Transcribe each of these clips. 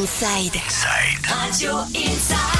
Inside. Inside. Radio Inside.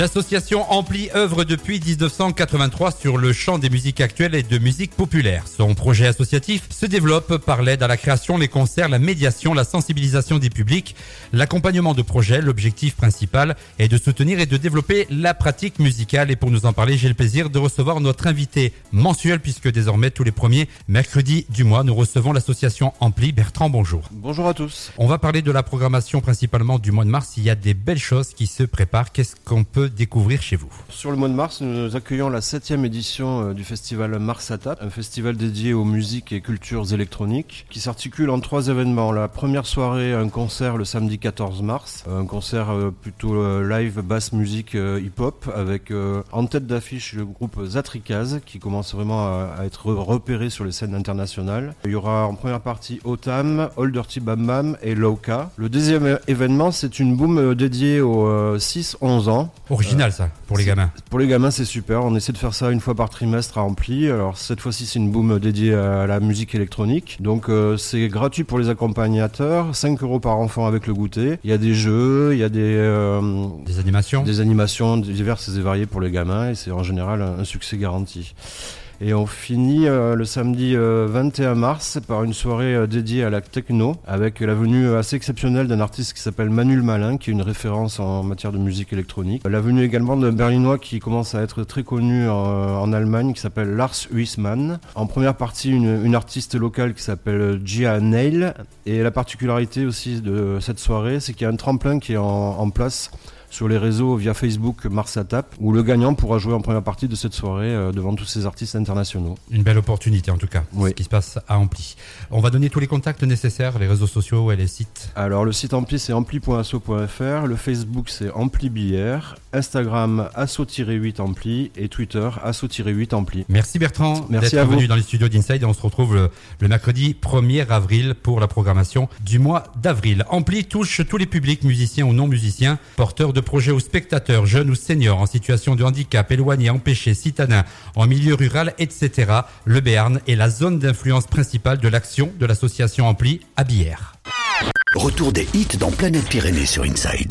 L'association Ampli œuvre depuis 1983 sur le champ des musiques actuelles et de musique populaire. Son projet associatif se développe par l'aide à la création, les concerts, la médiation, la sensibilisation des publics, l'accompagnement de projets. L'objectif principal est de soutenir et de développer la pratique musicale. Et pour nous en parler, j'ai le plaisir de recevoir notre invité mensuel puisque désormais tous les premiers mercredis du mois, nous recevons l'association Ampli. Bertrand, bonjour. Bonjour à tous. On va parler de la programmation principalement du mois de mars. Il y a des belles choses qui se préparent. Qu'est-ce qu'on peut découvrir chez vous Sur le mois de mars, nous accueillons la septième édition euh, du festival Mars Atap, un festival dédié aux musiques et cultures électroniques qui s'articule en trois événements. La première soirée, un concert le samedi 14 mars, un concert euh, plutôt euh, live basse musique hip-hop avec en tête d'affiche le groupe Zatrikaz qui commence vraiment à, être repéré sur les scènes internationales. Il y aura en première partie Otam, Old Dirty Bam Bam et Loka. Le deuxième événement, c'est une boom dédiée aux euh, 6-11 ans. Original ça, pour les gamins. Pour les gamins, c'est super. On essaie de faire ça une fois par trimestre à Ampli. Alors cette fois-ci, c'est une boom dédiée à la musique électronique. Donc euh, c'est gratuit pour les accompagnateurs, 5 euros par enfant avec le goûter. Il y a des jeux, il y a des euh, Des animations des animations diverses et variées pour les gamins et c'est en général un, un succès garanti. Et on finit euh, le samedi euh, 21 mars par une soirée euh, dédiée à la techno avec la venue euh, assez exceptionnelle d'un artiste qui s'appelle Manuel Malin qui est une référence en matière de musique électronique. La venue également d'un berlinois qui commence à être très connu en, Allemagne qui s'appelle Lars Huismann. En première partie une, artiste locale qui s'appelle Gia Nail et la particularité aussi de cette soirée c'est qu'il y a un tremplin qui est en place sur les réseaux via Facebook Mars Attack, où le gagnant pourra jouer en première partie de cette soirée euh, devant tous ces artistes internationaux. Une belle opportunité en tout cas, Oui. ce qui se passe à Ampli. On va donner tous les contacts nécessaires, les réseaux sociaux et les sites. Alors le site Ampli c'est ampli.asso.fr, le Facebook c'est AmpliBR, Instagram asso-8 Ampli et Twitter asso-8 Ampli. Merci Bertrand Merci d'être venu dans les studios d'Inside et on se retrouve le, le mercredi 1er avril pour la programmation du mois d'avril. Ampli touche tous les publics, musiciens ou non musiciens, porteurs de projets ou spectateurs, jeunes ou seniors, en situation de handicap, éloignés, empêchés, citadins, en milieu rural, etc. Le Béarn est la zone d'influence principale de l'action de l'association Ampli à Bière. Retour des hits dans Planète Pyrénées sur Inside.